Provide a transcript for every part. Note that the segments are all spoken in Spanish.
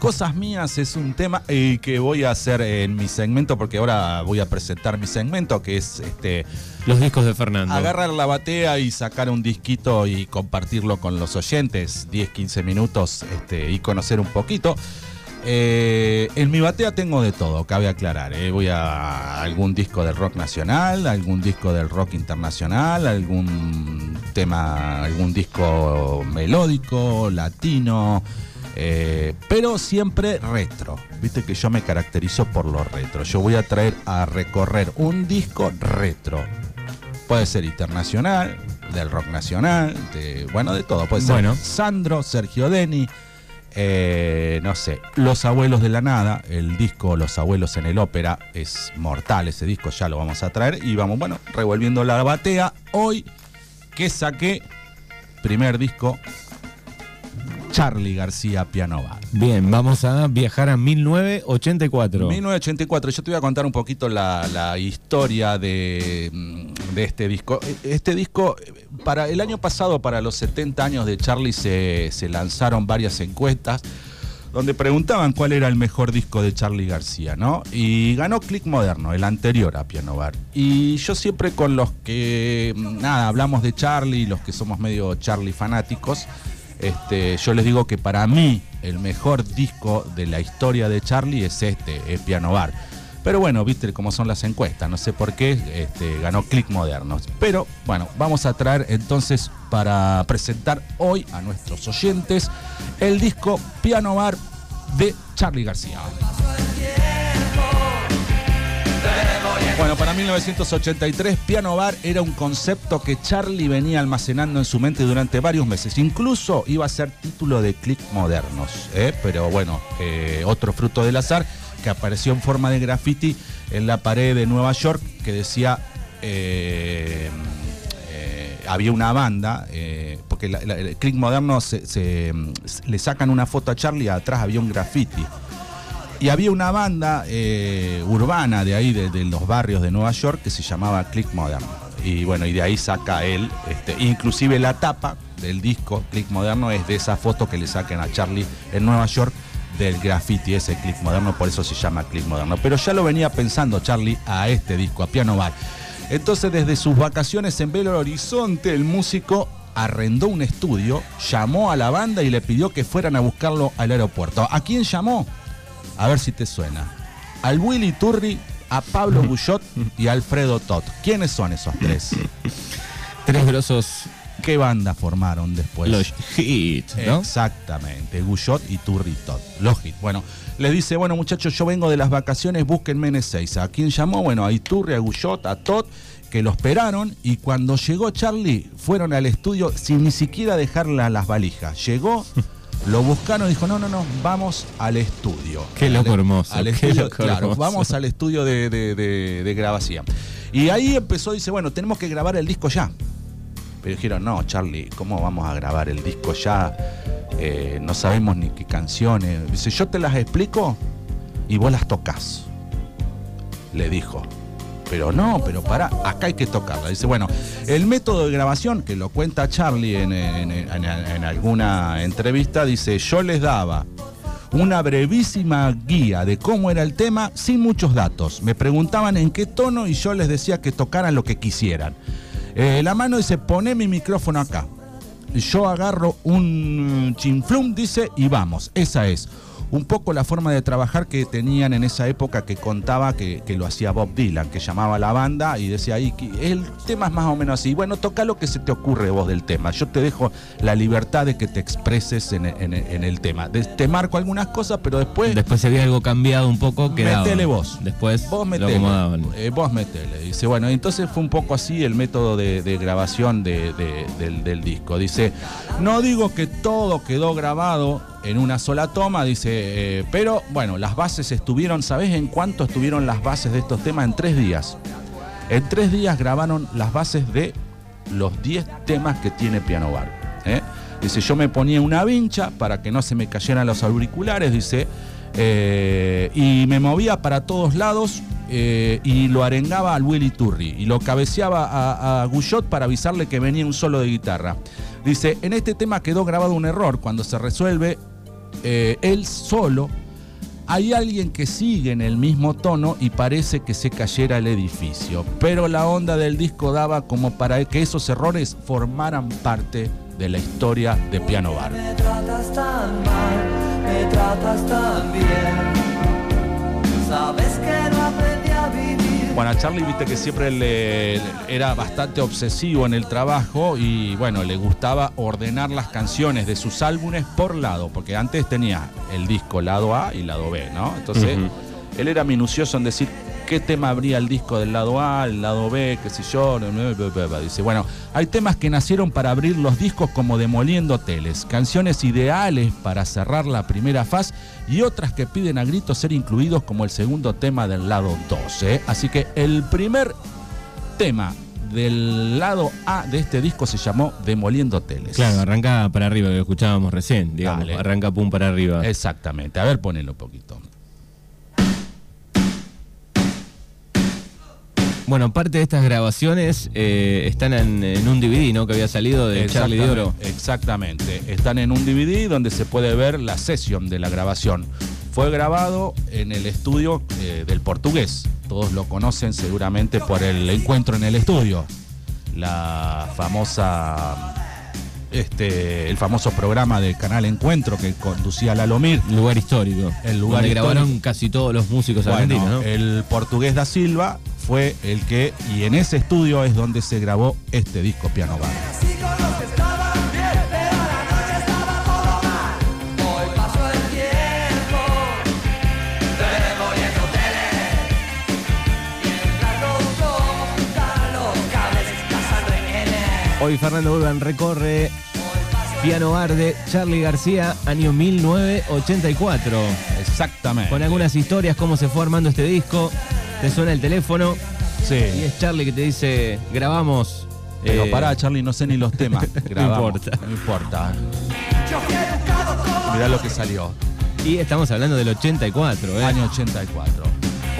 Cosas mías es un tema eh, que voy a hacer en mi segmento, porque ahora voy a presentar mi segmento, que es este Los discos de Fernando. agarrar la batea y sacar un disquito y compartirlo con los oyentes, 10, 15 minutos este, y conocer un poquito. Eh, en mi batea tengo de todo, cabe aclarar. eh. Voy a algún disco del rock nacional, algún disco del rock internacional, algún tema, algún disco melódico, latino, eh, pero siempre retro. Viste que yo me caracterizo por lo retro. Yo voy a traer a recorrer un disco retro. Puede ser internacional, del rock nacional, de, bueno, de todo. Puede ser Bueno. Sandro, Sergio Deni, eh, no sé, Los Abuelos de la Nada, el disco Los Abuelos en el Ópera, es mortal ese disco, ya lo vamos a traer. Y vamos, bueno, revolviendo la batea. Hoy que saqué, primer disco, Charlie García Piano Bar. Bien, vamos a viajar a 1984. 1984, yo te voy a contar un poquito la, la historia de, mm, de este disco. Este disco, eh, para el año pasado, para los 70 años de Charlie, se, se lanzaron varias encuestas donde preguntaban cuál era el mejor disco de Charlie García, ¿no? Y ganó Click Moderno, el anterior a Piano Bar. Y yo siempre con los que, mm, nada, hablamos de Charlie, los que somos medio Charlie fanáticos, este, yo les digo que para mí el mejor disco de la historia de Charlie es este, es Piano Bar. Pero bueno, viste cómo son las encuestas, no sé por qué este, ganó Click Modernos. Pero bueno, vamos a traer entonces para presentar hoy a nuestros oyentes el disco Piano Bar de Charlie García. Bueno, para 1983, Piano Bar era un concepto que Charlie venía almacenando en su mente durante varios meses. Incluso iba a ser título de Click Modernos. ¿eh? Pero bueno, eh, otro fruto del azar que apareció en forma de graffiti en la pared de Nueva York que decía. eh, había una banda, porque el Click Moderno le sacan una foto a Charlie y atrás había un graffiti. Y había una banda eh, urbana de ahí, de, los barrios de Nueva York, que se llamaba Click Moderno. Y bueno, y de ahí saca él, este, inclusive la tapa del disco Click Moderno es de esa foto que le sacan a Charlie en Nueva York del graffiti ese Click Moderno, por eso se llama Click Moderno. Pero ya lo venía pensando Charlie a este disco, a Piano Bar. Entonces desde sus vacaciones en Belo Horizonte, el músico arrendó un estudio, llamó a la banda y le pidió que fueran a buscarlo al aeropuerto. ¿A quién llamó? A ver si te suena. Al Willy Turri, a Pablo Bullot y a Alfredo Tot. ¿Quiénes son esos tres? Tres grosos ¿Qué banda formaron después? los hits, ¿no? Exactamente, Guyot y Turri Tot. Los hits. Bueno, le dice, bueno muchachos, yo vengo de las vacaciones, búsquenme en Ezeiza. ¿A quién llamó? Bueno, a Iturri, a Guyot, a Tot, que lo esperaron y cuando llegó Charlie, fueron al estudio sin ni siquiera dejar la- las valijas. Llegó, lo buscaron y dijo, no, no, no, vamos al estudio. Qué loco hermoso, Al qué estudio, loco claro, hermoso. vamos al estudio de, de- de- de grabación. Y ahí empezó, dice, bueno, tenemos que grabar el disco ya. Pero dijeron, no, Charlie, ¿cómo vamos a grabar el disco ya? Eh, no sabemos ni qué canciones. Dice, yo te las explico y vos las tocas. Le dijo. Pero no, pero para, acá hay que tocarla. Dice, bueno, el método de grabación, que lo cuenta Charlie en, alguna entrevista, dice, yo les daba una brevísima guía de cómo era el tema sin muchos datos. Me preguntaban en qué tono y yo les decía que tocaran lo que quisieran. Eh, la mano dice, poné mi micrófono acá. Yo agarro un chinflum, dice, y vamos. Esa es un poco la forma de trabajar que tenían en esa época que contaba que, que lo hacía Bob Dylan, que llamaba a la banda y decía ahí, que el tema es más o menos así. Bueno, toca lo que se te ocurre vos del tema. Yo te dejo la libertad de que te expreses en, en- en el tema. De- te marco algunas cosas, pero después... Después si había algo cambiado un poco, quedaba. Metele vos. Después Vos lo metele. acomodaban. eh, vos metele. Dice, bueno, entonces fue un poco así el método de, de grabación de- de- del, del disco. Dice, no digo que todo quedó grabado en una sola toma, dice, eh, pero bueno, las bases estuvieron, ¿sabés en cuánto estuvieron las bases de estos temas? En tres días. En tres días grabaron las bases de los 10 temas que tiene Piano Bar. ¿eh? Dice, yo me ponía una vincha para que no se me cayeran los auriculares, dice, eh, y me movía para todos lados y lo arengaba al Willy Turri y lo cabeceaba a, a Guyot para avisarle que venía un solo de guitarra. Dice, en este tema quedó grabado un error, cuando se resuelve eh, él solo, hay alguien que sigue en el mismo tono y parece que se cayera el edificio. Pero la onda del disco daba como para que esos errores formaran parte de la historia de Piano Bar. Me tratas tan mal, me tratas tan bien. Sabes que Bueno, a Charlie viste que siempre le, era bastante obsesivo en el trabajo y bueno, le gustaba ordenar las canciones de sus álbumes por lado, porque antes tenía el disco lado A y lado B, ¿no? Entonces, él era minucioso en decir qué tema abría el disco del lado A, el lado B, qué sé yo. Dice, bueno, hay temas que nacieron para abrir los discos como Demoliendo Hoteles, canciones ideales para cerrar la primera faz y otras que piden a gritos ser incluidos como el segundo tema del lado 2. ¿eh? Así que el primer tema del lado A de este disco se llamó Demoliendo Hoteles. Claro, arranca para arriba, que lo escuchábamos recién, digamos. Dale. Arranca pum para arriba. Exactamente. A ver, ponelo un poquito. Bueno, parte de estas grabaciones eh, están en, en un DVD, ¿no? Que había salido de Charlie de Oro. Exactamente, Exactamente. Están en un DVD donde se puede ver la sesión de la grabación. Fue grabado en el estudio eh, del portugués. Todos lo conocen seguramente por el encuentro en el estudio. La famosa. Este, el famoso programa de Canal Encuentro que conducía Lalomir. Lugar histórico. El lugar donde grabaron histórico. casi todos los músicos Bueno, argentinos, ¿no? el portugués da Silva fue el que, y en ese estudio es donde se grabó este disco Piano Bar. Hoy Fernando Urban recorre Piano Bar de Charlie García, año 1984. Exactamente. Con algunas historias, cómo se fue armando este disco. Te suena el teléfono y Sí. es Charlie que te dice, grabamos. Pero eh, pará, Charlie, no sé ni los temas. Grabamos. importa. No importa. Mirá lo que salió. Y estamos hablando del 84, ¿eh? Año 84.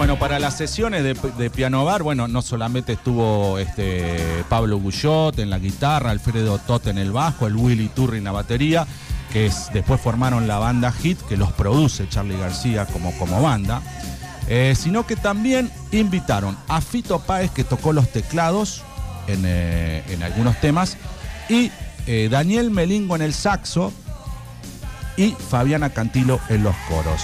Bueno, para las sesiones de, de Piano Bar, bueno, no solamente estuvo este Pablo Guyot en la guitarra, Alfredo Tot en el bajo, el Willy Turri en la batería, que es- después formaron la banda Hit, que los produce Charlie García como, como banda, eh, sino que también invitaron a Fito Páez, que tocó los teclados en, eh, algunos temas, y eh, Daniel Melingo en el saxo, y Fabiana Cantilo en los coros.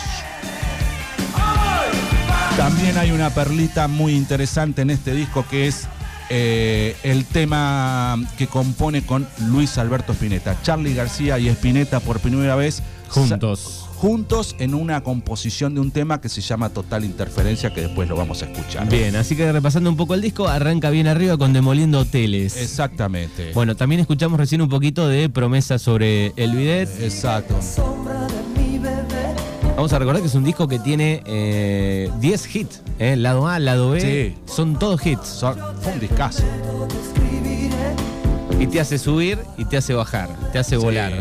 También hay una perlita muy interesante en este disco que es eh, el tema que compone con Luis Alberto Spinetta. Charlie García y Spinetta por primera vez Juntos. juntos en una composición de un tema que se llama Total Interferencia, que después lo vamos a escuchar. Bien, así que repasando un poco el disco, arranca bien arriba con Demoliendo Hoteles. Exactamente. Bueno, también escuchamos recién un poquito de promesa sobre el bidet. Exacto. Vamos a recordar que es un disco que tiene eh, 10 hits. ¿eh? Lado A, lado B. Sí. Son todos hits. Son- fue un discazo. Y te hace subir y te hace bajar. Te hace volar.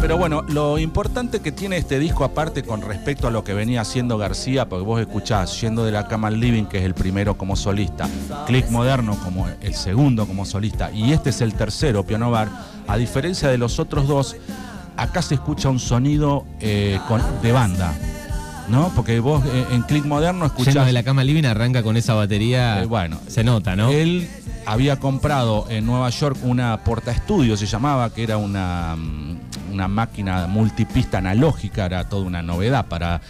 Pero bueno, lo importante que tiene este disco, aparte con respecto a lo que venía haciendo García, porque vos escuchás Yendo de la cama al living, que es el primero como solista, Click Moderno como el segundo como solista, y este es el tercero, Piano Bar, a diferencia de los otros dos, acá se escucha un sonido eh, con- de banda, ¿no? Porque vos eh, en Click Moderno escuchás... Yendo de la cama living arranca con esa batería. Eh, bueno. Se nota, ¿no? Él había comprado en Nueva York una porta estudio, se llamaba, que era una, mm, una máquina multipista analógica, era toda una novedad para.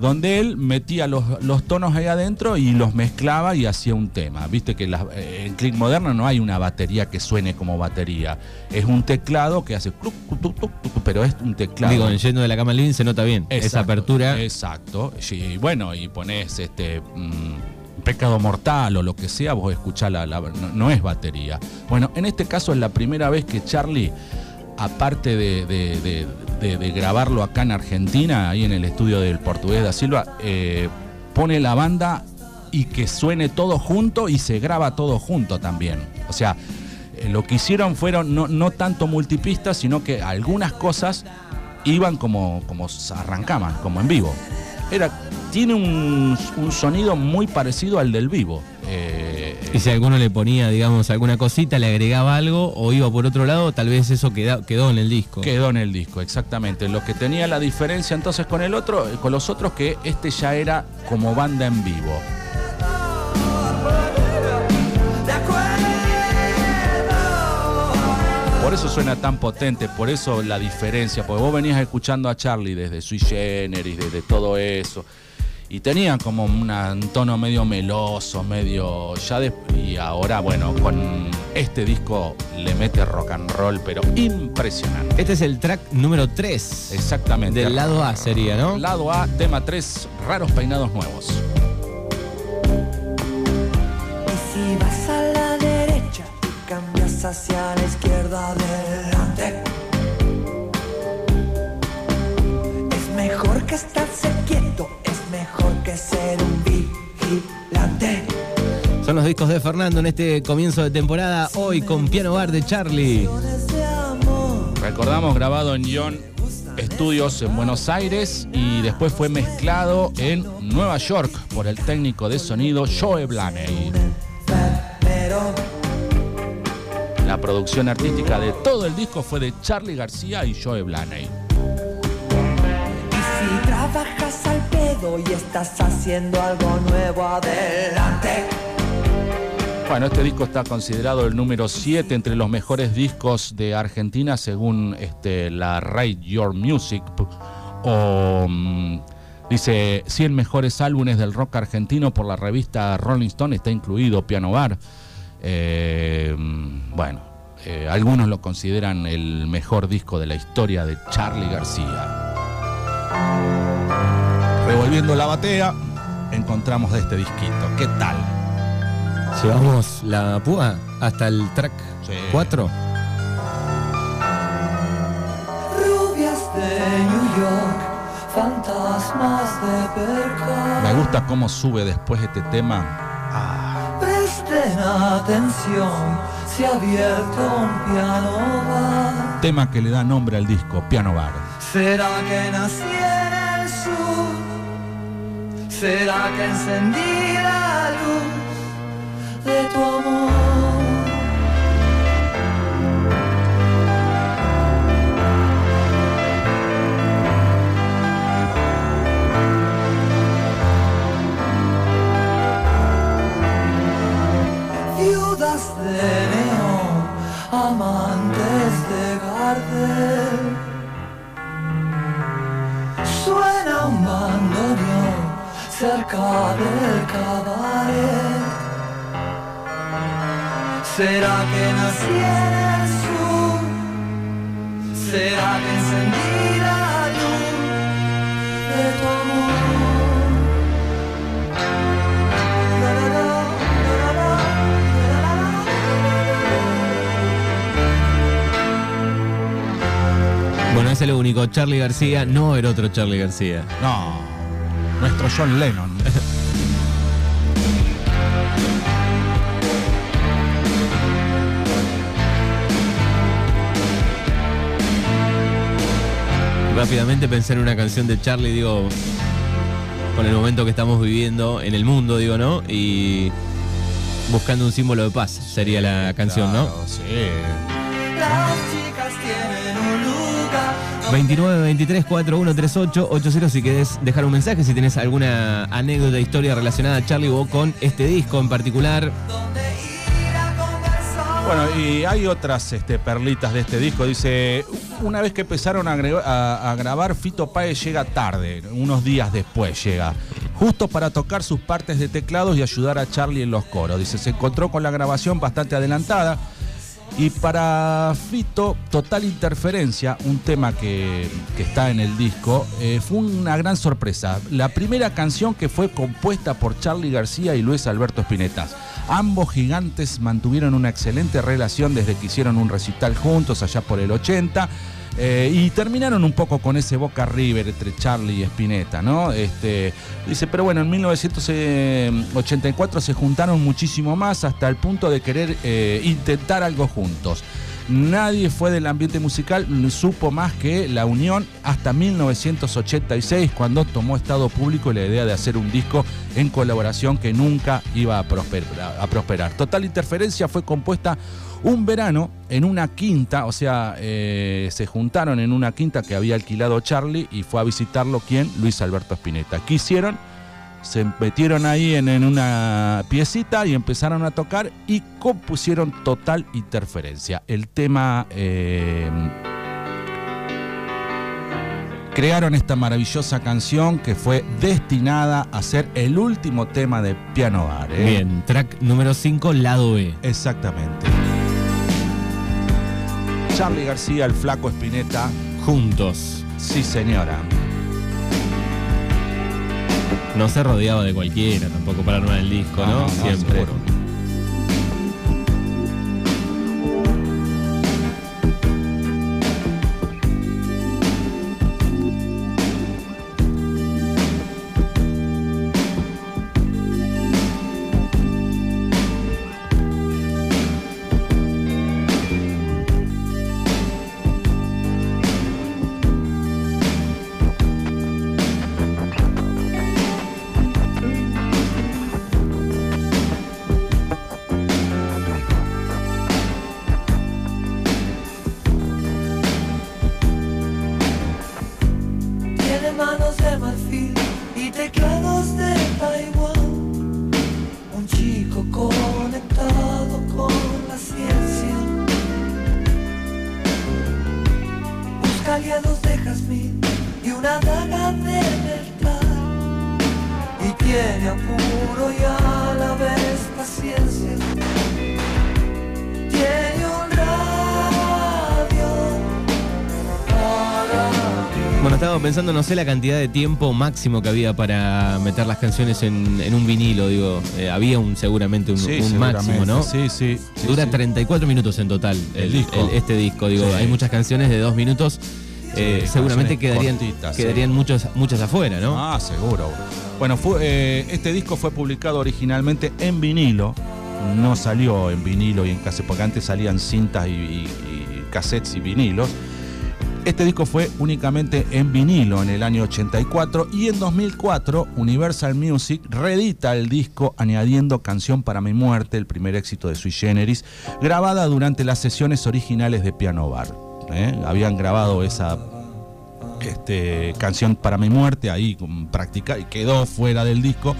Donde él metía los, los tonos ahí adentro y los mezclaba y hacía un tema. Viste que eh, en Click Moderno no hay una batería que suene como batería. Es un teclado que hace. pero es un teclado. Digo, en Yendo de la cama living se nota bien. Esa Exacto, apertura. Exacto. Y bueno, y pones este mm, pecado mortal o lo que sea, vos escuchás la, la- no, no es batería. Bueno, en este caso es la primera vez que Charlie, aparte de, de- de- de- grabarlo acá en Argentina, ahí en el estudio del portugués da Silva, eh, pone la banda y que suene todo junto y se graba todo junto también. O sea, eh, lo que hicieron fueron no, no tanto multipistas, sino que algunas cosas iban como, como arrancaban, como en vivo. Era, tiene un, un sonido muy parecido al del vivo, eh, Y si alguno le ponía, digamos, alguna cosita, le agregaba algo o iba por otro lado, tal vez eso queda- quedó en el disco. Quedó en el disco, exactamente. Lo que tenía la diferencia entonces con el otro, con los otros, que este ya era como banda en vivo. Por eso suena tan potente, por eso la diferencia, porque vos venías escuchando a Charlie desde Sui Generis, desde todo eso, y tenían como una- un tono medio meloso, medio ya de, y ahora bueno, con este disco le mete rock and roll, pero impresionante. Este es el track número 3. Exactamente. Del lado A sería, ¿no? Lado A, tema 3, raros peinados nuevos. Hacia la izquierda adelante. Es mejor que estarse quieto, es mejor que ser un vigilante. Son los discos de Fernando en este comienzo de temporada. Hoy con Piano Bar de Charlie. Recordamos grabado en John Studios en Buenos Aires y después fue mezclado en Nueva York por el técnico de sonido Joe Blaney. La producción artística de todo el disco fue de Charlie García y Joe Blaney. Y si trabajas al pedo y estás haciendo algo nuevo, adelante. Bueno, este disco está considerado el número 7 entre los mejores discos de Argentina según este, la Rate Your Music. O mm, dice 100 mejores álbumes del rock argentino por la revista Rolling Stone, está incluido Piano Bar. Eh, bueno, eh, algunos lo consideran el mejor disco de la historia de Charlie García. Revolviendo la batea, encontramos de este disquito. ¿Qué tal? Llevamos la púa hasta el track Sí. 4. Rubias de New York, fantasmas de Percal. Me gusta cómo sube después este tema. Presten atención, se ha abierto un piano bar. Tema que le da nombre al disco, Piano Bar. ¿Será que nací en el sur? ¿Será que encendí la luz de tu amor? ¿Será que nací en el sur? ¿Será que encendí la luz de tu amor? Bueno, ese es lo único. Charlie García no era otro Charlie García. No, nuestro John Lennon. Rápidamente pensé en una canción de Charlie, digo, con el momento que estamos viviendo en el mundo, digo, ¿no? Y buscando un símbolo de paz sería la canción, ¿no? Claro, Sí. Las chicas tienen un lugar 29 23 41 38 80 si querés dejar un mensaje, si tenés alguna anécdota, historia relacionada a Charlie o con este disco en particular. Bueno, y hay otras este, perlitas de este disco. Dice, una vez que empezaron a, grabar, Fito Páez llega tarde, unos días después llega, justo para tocar sus partes de teclados y ayudar a Charlie en los coros. Dice, se encontró con la grabación bastante adelantada. Y para Fito, Total Interferencia, un tema que, que está en el disco, eh, fue una gran sorpresa. La primera canción que fue compuesta por Charlie García y Luis Alberto Spinetta. Ambos gigantes mantuvieron una excelente relación desde que hicieron un recital juntos allá por el 80. eh, y terminaron un poco con ese Boca River entre Charlie y Spinetta, ¿no? Este, dice, pero bueno, en 1984 se juntaron muchísimo más hasta el punto de querer eh, intentar algo juntos. Nadie fue del ambiente musical, supo más que la unión hasta 1986, cuando tomó estado público la idea de hacer un disco en colaboración que nunca iba a prosperar. Total Interferencia fue compuesta un verano en una quinta, o sea, eh, se juntaron en una quinta que había alquilado Charlie y fue a visitarlo quien, Luis Alberto Spinetta. ¿Qué hicieron? Se metieron ahí en, en, una piecita y empezaron a tocar y compusieron Total Interferencia. El tema... eh, crearon esta maravillosa canción que fue destinada a ser el último tema de Piano Bar. ¿eh? Bien, track número 5, lado B. Exactamente. Charlie García, el flaco Spinetta. Juntos. Sí, señora. No se rodeaba de cualquiera tampoco para armar el disco, ¿no? Siempre. Estaba pensando, no sé la cantidad de tiempo máximo que había para meter las canciones en, en un vinilo, digo. Eh, había un seguramente un, Sí, un máximo, ¿no? Sí, sí. sí, Dura sí. 34 minutos en total El el, disco. el- este disco. Digo, hay muchas canciones de dos minutos. eh, seguramente quedarían, cortitas, quedarían muchos, muchas afuera, ¿no? Ah, seguro. Bueno, fue, eh, este disco fue publicado originalmente en vinilo. No salió en vinilo y en cassette, porque antes salían cintas y, y- y cassettes y vinilos. Este disco fue únicamente en vinilo en el año 84 y en 2004 Universal Music reedita el disco añadiendo Canción para mi muerte, el primer éxito de Sui Generis, grabada durante las sesiones originales de Piano Bar. ¿eh? Habían grabado esa este, canción para mi muerte ahí con práctica y quedó fuera del disco.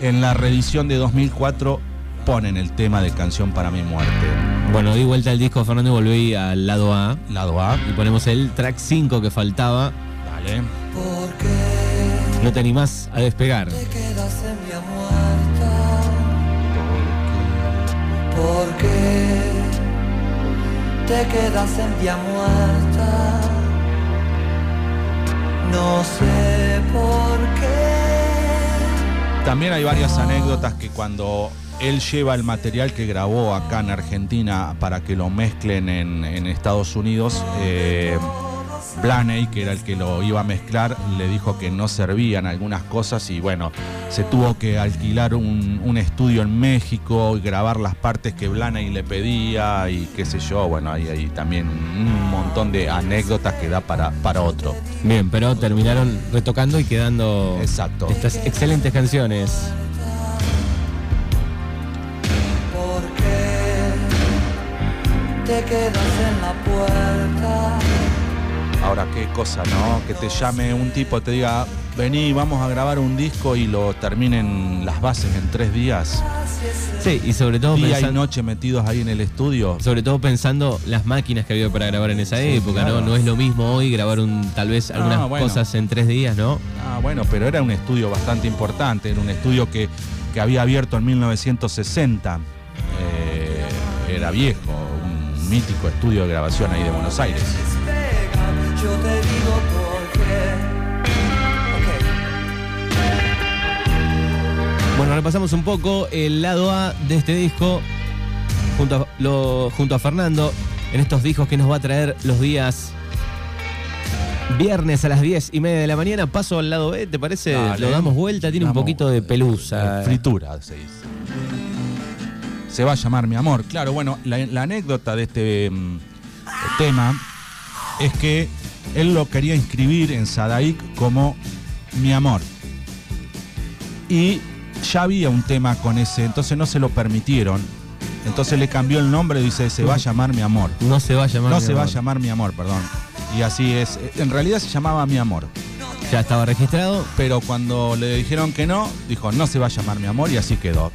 En la reedición de 2004 ponen el tema de canción para mi muerte. Bueno, di vuelta el disco, Fernando, y volví al lado A. Lado A. Y ponemos el track 5 que faltaba. Dale. ¿Por qué No te animás a despegar. te quedas en mi muerta? ¿Por qué te quedas en vía muerta? No sé por qué. También hay varias anécdotas que cuando él lleva el material que grabó acá en Argentina para que lo mezclen en, en Estados Unidos, eh, Blaney, que era el que lo iba a mezclar, le dijo que no servían algunas cosas y bueno, se tuvo que alquilar un, un estudio en México y grabar las partes que Blaney le pedía y qué sé yo, bueno, hay, hay también un montón de anécdotas que da para, para otro. Bien, pero terminaron retocando y quedando Exacto. estas excelentes canciones. Te quedas en la puerta? Ahora, qué cosa, ¿no? Que te llame un tipo, te diga, vení, vamos a grabar un disco y lo terminen las bases en tres días. Sí, y sobre todo, Día y pensan- noche metidos ahí en el estudio. sobre todo pensando las máquinas que había para grabar en esa época, claro. ¿no? No es lo mismo hoy grabar un tal vez algunas bueno. cosas en tres días, ¿no? Ah, bueno, pero era un estudio bastante importante, era un estudio que, que había abierto en 1960. Eh, era viejo, un mítico estudio de grabación ahí de Buenos Aires. Despega, yo te digo por qué. Bueno, repasamos un poco el lado A de este disco junto a, lo- junto a Fernando en estos discos que nos va a traer los días viernes a las 10 y media de la mañana. Paso al lado B, ¿te parece? Dale. Lo damos vuelta, tiene un poquito de pelusa. eh, fritura, se dice. Se va a llamar mi amor. Claro, bueno, la, la anécdota de este mm, tema es que él lo quería inscribir en Sadaik como mi amor. Y ya había un tema con ese, entonces no se lo permitieron. Entonces le cambió el nombre y dice, se va a llamar mi amor. No se va a llamar. No mi se va a llamar mi amor, perdón. Y así es. En realidad se llamaba mi amor. Ya estaba registrado. Pero cuando le dijeron que no, dijo, no se va a llamar mi amor y así quedó.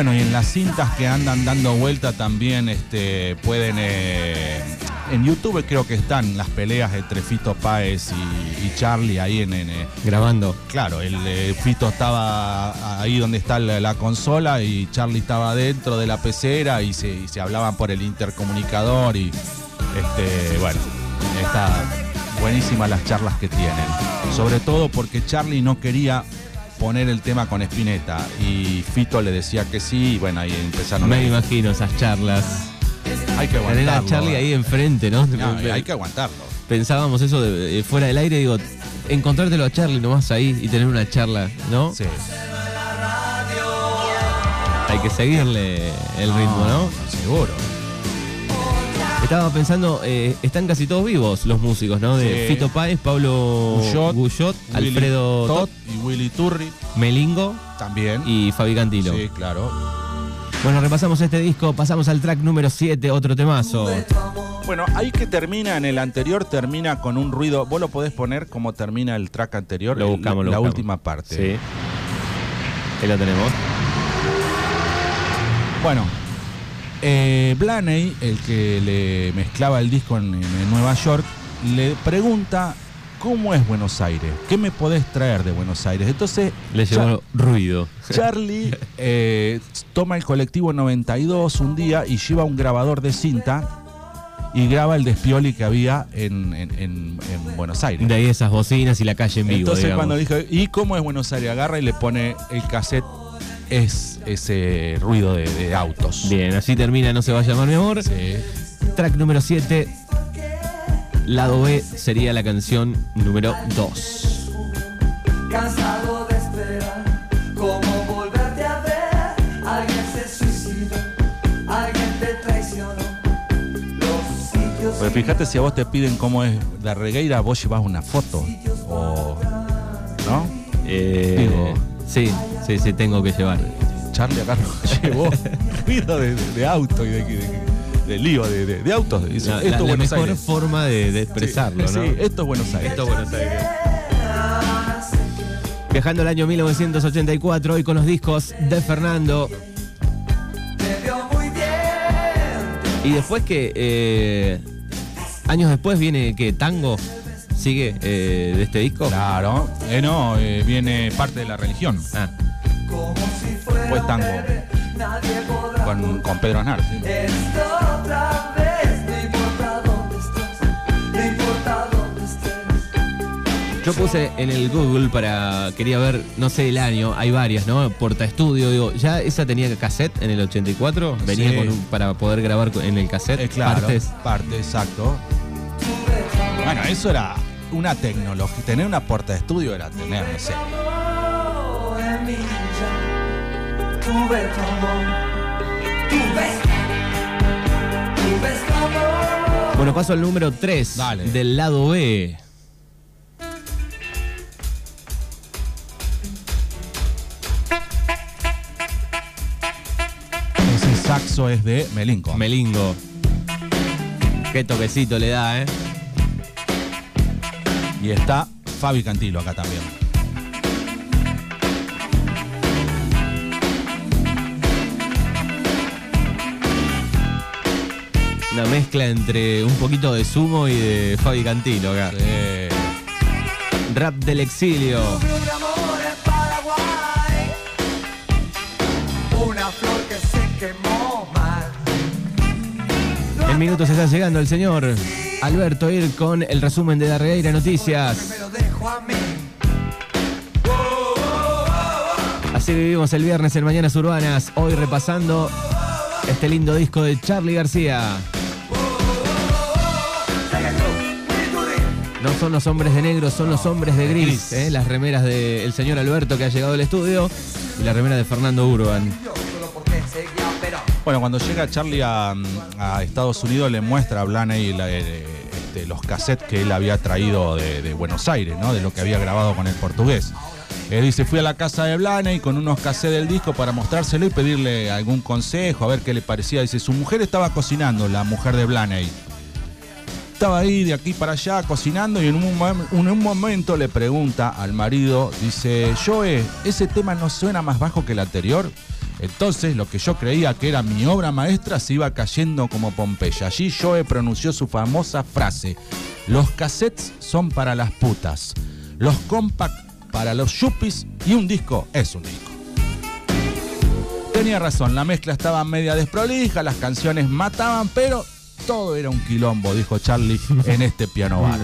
Bueno, y en las cintas que andan dando vuelta también este, pueden... eh, en YouTube creo que están las peleas entre Fito Páez y, y Charlie ahí en... en, eh, Grabando. Claro, el eh, Fito estaba ahí donde está la, la consola y Charlie estaba dentro de la pecera y se, y se hablaban por el intercomunicador y este, bueno, está buenísimas las charlas que tienen. Sobre todo porque Charlie no quería poner el tema con Spinetta y Fito le decía que sí y bueno, ahí empezaron Me a... imagino esas charlas. Hay que Tener a aguantarlo. Charlie ahí enfrente, ¿no? No, hay que aguantarlo. Pensábamos eso de, eh, fuera del aire, digo, encontrártelo a Charlie nomás ahí y tener una charla, ¿no? Sí. Hay que seguirle el ritmo, ¿no? Seguro. Estaba pensando, eh, están casi todos vivos los músicos, ¿no? De Sí. Fito Páez, Pablo Guyot, Guyot, Willy Alfredo Tot, y Willy Turri Melingo también. y Fabi Cantilo. Sí, claro. Bueno, repasamos este disco, pasamos al track número 7, otro temazo. Bueno, ahí que termina en el anterior, termina con un ruido. Vos lo podés poner como termina el track anterior, Lo el- buscamos, la, buscamos. última parte. Sí. Ahí lo tenemos. Bueno, eh, Blaney, el que le mezclaba el disco en, en Nueva York, le pregunta cómo es Buenos Aires, qué me podés traer de Buenos Aires. Entonces, Le llevó ruido. Charlie eh, toma el colectivo 92 un día y lleva un grabador de cinta y graba el despioli que había en, en- en- en Buenos Aires. De ahí esas bocinas y la calle en vivo. Entonces digamos. cuando dijo, ¿y cómo es Buenos Aires? Agarra y le pone el cassette, es ese ruido de, de autos. Bien, así termina No se va a llamar mi amor. Sí. Track número 7. Lado B sería la canción número 2. Cansado de esperar, cómo volverte a ver. Alguien se suicidó, alguien te traicionó. Los. Pero fíjate si a vos te piden cómo es la regueira, vos llevas una foto. O, ¿No? Eh, Digo. sí, sí, sí, tengo que llevar. Charlie acá no llevó ruido de, auto y de, de- de lío de, de- de autos. Dice, La, esto la- es la Buenos mejor Aires. forma de, de expresarlo, sí, ¿no? sí, esto es Buenos Aires. Esto es Buenos Aires. Viajando al año 1984 y con los discos de Fernando. Y después que eh, años después viene que Tango sigue eh, de este disco. Claro. Eh, no, eh, viene parte de la religión. Ah, Como si fuera Pues un tango. Con, con Pedro Aznar. sí. Yo puse en el Google para quería ver, no sé el año, hay varias, ¿no? Porta estudio, digo, ya esa tenía cassette en el 84, venía Sí. con un- para poder grabar en el cassette Eh, claro, partes. parte, exacto. Bueno, eso era una tecnología. Tener una puerta de estudio era tener, no sé. Emilia, tuve tu amor, tú ves, tú ves tu amor. Bueno, paso al número 3 Dale. del lado B. Ese saxo es de Melinco. Melingo. Qué toquecito le da, ¿eh? y está Fabi Cantilo acá también. Una mezcla entre un poquito de sumo y de Fabi Cantilo acá. Eh, Rap del exilio. En Paraguay, una flor que se quemó mal. En minutos está llegando el señor Alberto Ir con el resumen de la Regueira Noticias. Así vivimos el viernes en Mañanas Urbanas, hoy repasando este lindo disco de Charlie García. No son los hombres de negro, son los hombres de gris. ¿eh? Las remeras del señor Alberto que ha llegado al estudio y la remera de Fernando Urban. Bueno, cuando llega Charlie a, a Estados Unidos le muestra a Blaney la- eh, este, los cassettes que él había traído de, de Buenos Aires, ¿no? De lo que había grabado con el portugués. Él dice, fui a la casa de Blaney con unos cassettes del disco para mostrárselo y pedirle algún consejo, a ver qué le parecía. Dice, su mujer estaba cocinando, la mujer de Blaney. Estaba ahí de aquí para allá cocinando y en un, mom- en un momento le pregunta al marido, dice, Joe, ¿ese tema no suena más bajo que el anterior? Entonces lo que yo creía que era mi obra maestra se iba cayendo como Pompeya. Allí Joe pronunció su famosa frase, los cassettes son para las putas, los compact para los yuppies y un disco es un disco. Tenía razón, la mezcla estaba media desprolija, las canciones mataban, pero todo era un quilombo, dijo Charlie en este piano bar.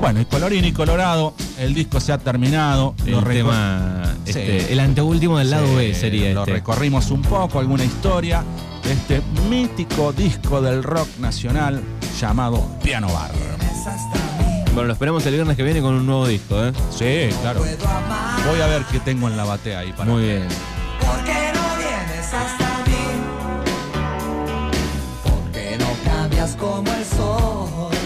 Bueno, y colorín y colorado, el disco se ha terminado. El tema, Sí. este, el anteúltimo del lado Sí, B sería Lo este. recorrimos un poco, alguna historia este mítico disco del rock nacional llamado Piano Bar. Bueno, lo esperamos el viernes que viene con un nuevo disco, ¿eh? Sí, claro. Voy a ver qué tengo en la batea ahí para. Muy bien. ¿Por qué no vienes hasta mí? ¿Por qué no cambias como el sol?